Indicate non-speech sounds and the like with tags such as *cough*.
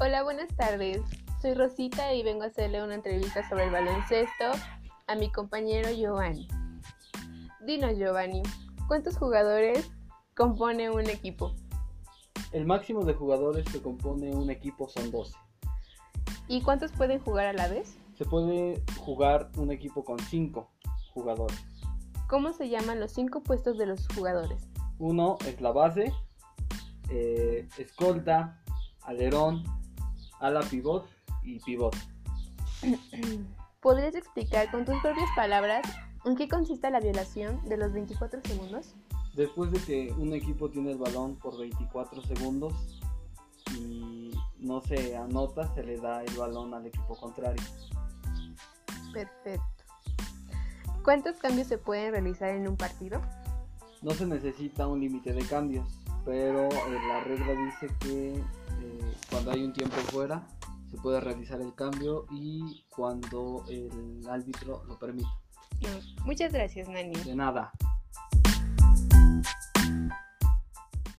Hola, buenas tardes. Soy Rosita y vengo a hacerle una entrevista sobre el baloncesto a mi compañero Giovanni. Dinos, Giovanni, ¿cuántos jugadores compone un equipo? El máximo de jugadores que compone un equipo son 12. ¿Y cuántos pueden jugar a la vez? Se puede jugar un equipo con 5 jugadores. ¿Cómo se llaman los cinco puestos de los jugadores? Uno es la base, eh, escolta, alerón, ala pivot y pivot. *clears throat* ¿Podrías explicar con tus propias palabras en qué consiste la violación de los 24 segundos? Después de que un equipo tiene el balón por 24 segundos y no se anota, se le da el balón al equipo contrario. Perfecto. ¿Cuántos cambios se pueden realizar en un partido? No se necesita un límite de cambios, pero eh, la regla dice que eh, cuando hay un tiempo fuera se puede realizar el cambio y cuando el árbitro lo permita. Muchas gracias, Nani. De nada.